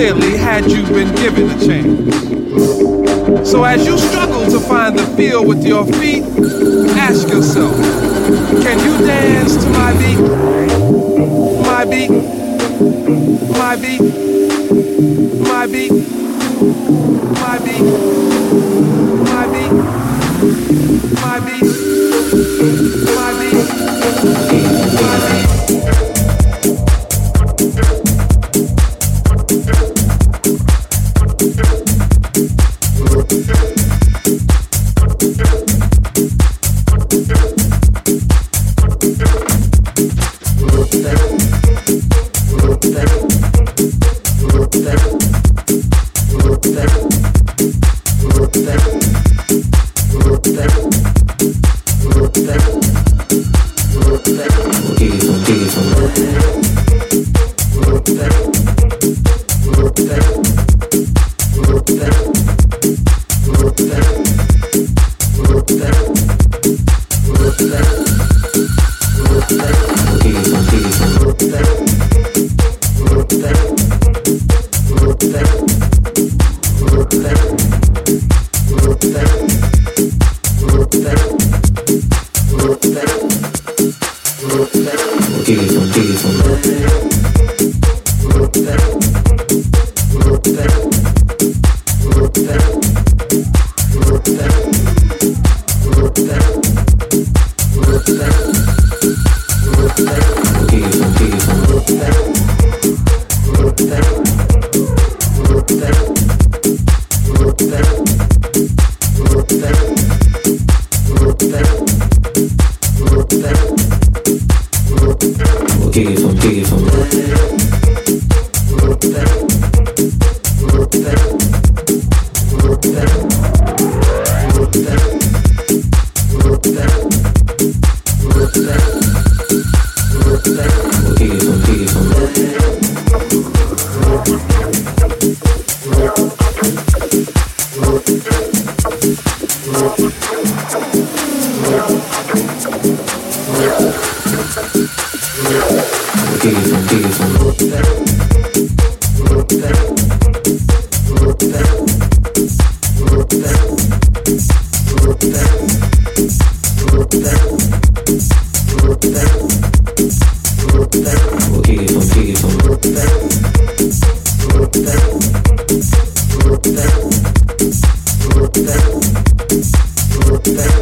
clearly had you been given a chance. So as you struggle to find the feel with your feet, ask yourself, can you dance to my beat? My beat? My beat? My beat? My beat? My beat? My beat? My beat? My beat? My beat? that, that, that. We'll from, kick it from. Girl,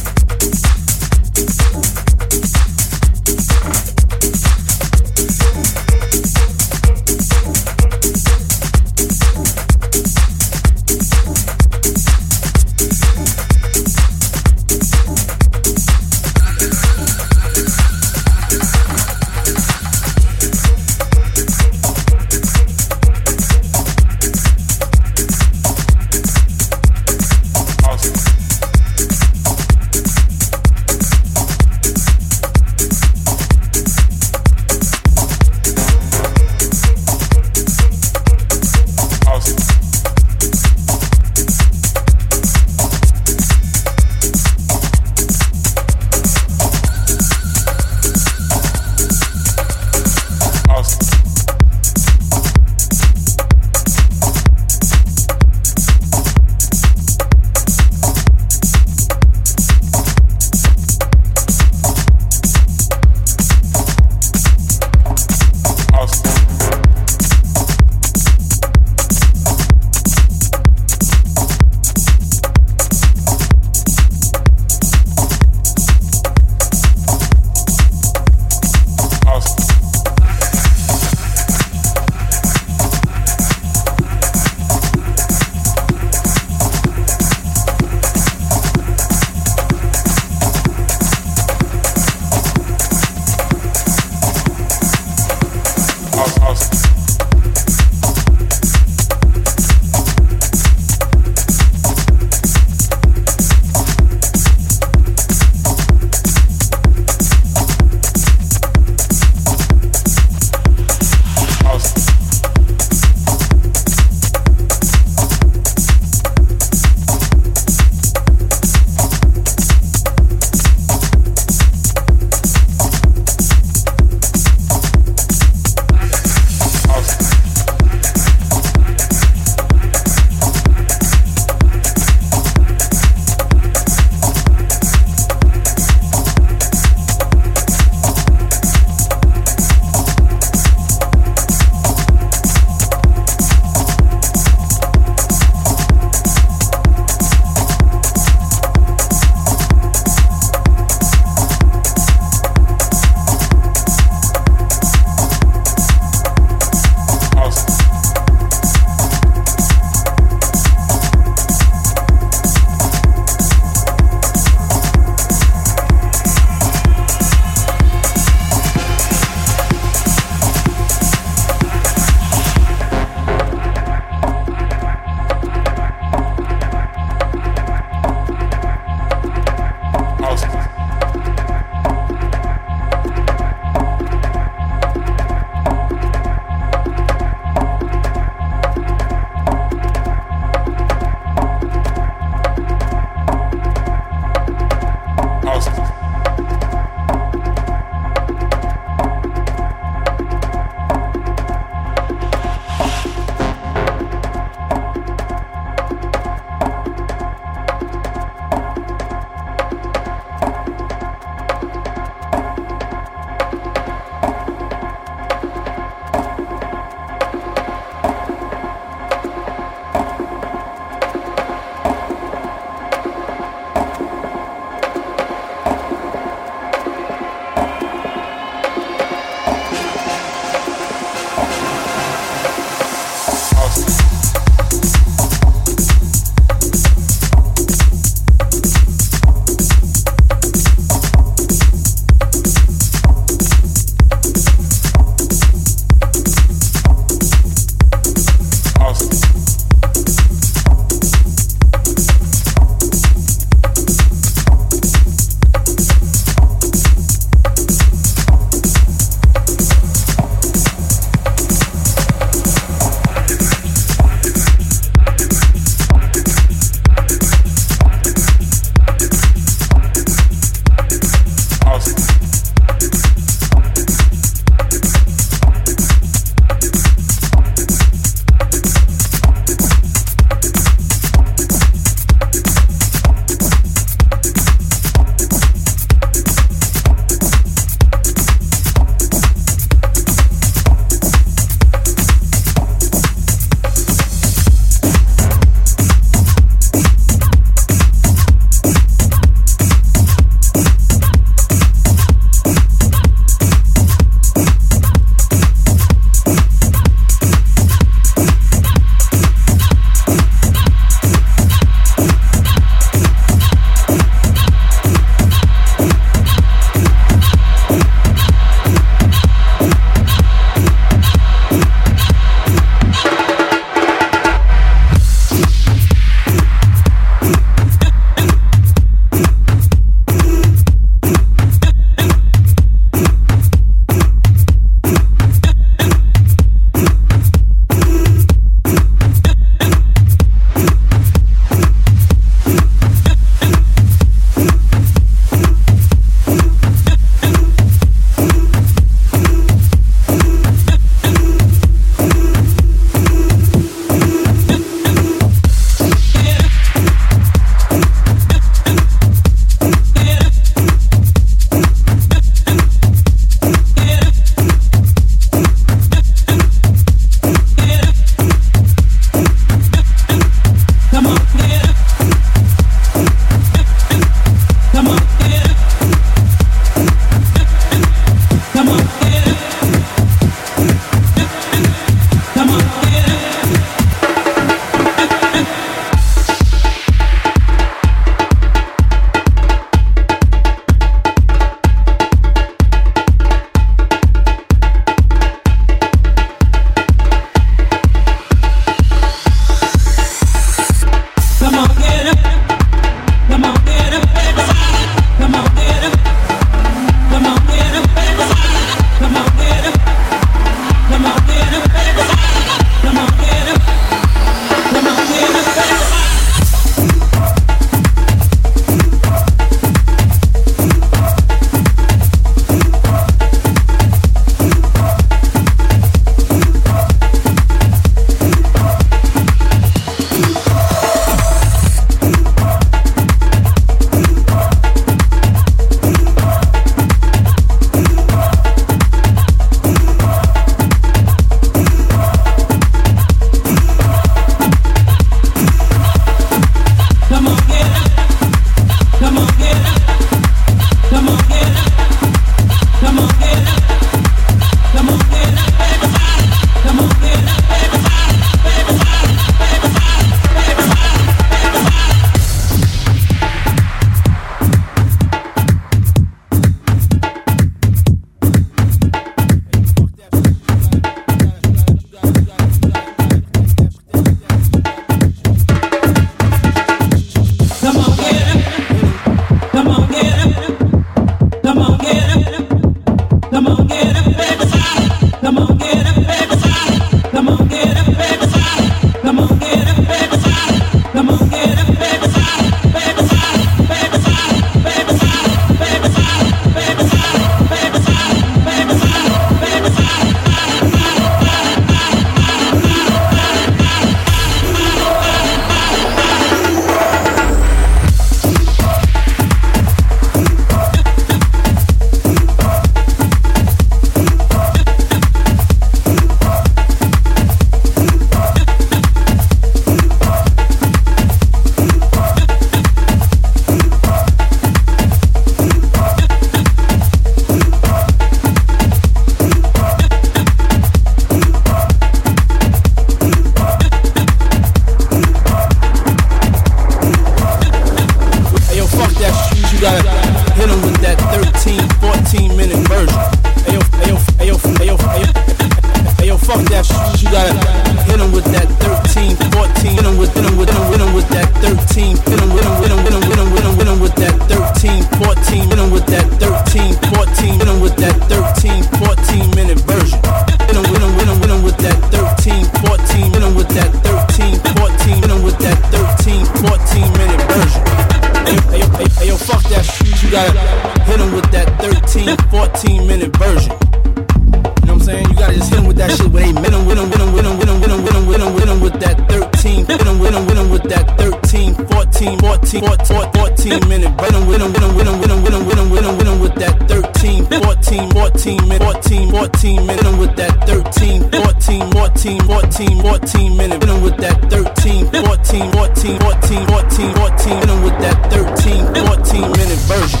that. You gotta hit him with that 13, 14 minute version. You know what I'm saying? You gotta just hit him with that shit where they win him, win him, win him, win him, win him, win him, win him, win him, win him with that 13, win him, win him, win him with that 13, 14, 14, 14, 14 minute. Win him, win him, win him, win him, win him, win him, win him, win him, win him with that 13, 14, 14 14, 14 minute. Him with that 13, 14, 14, 14, 14 minute. Him with that 13, 14, 14, 14, 14, 14. Win with that 13, 14 minute version.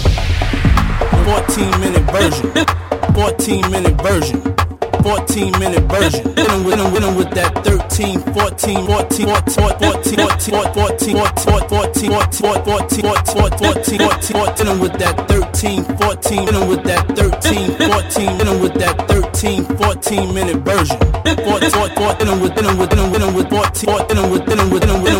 14 minute version. 14 minute version. 14 minute version. Him with with him with that 13, 14, 14, 14, 14, 14, 14, 14, 14, 14, 14, 14, hit him with that 13, 14, hit him with that 13, 14, hit him with that 13, 14 minute version. 14, hit him with, him with, him with, hit him with 14, hit him with, him with, him with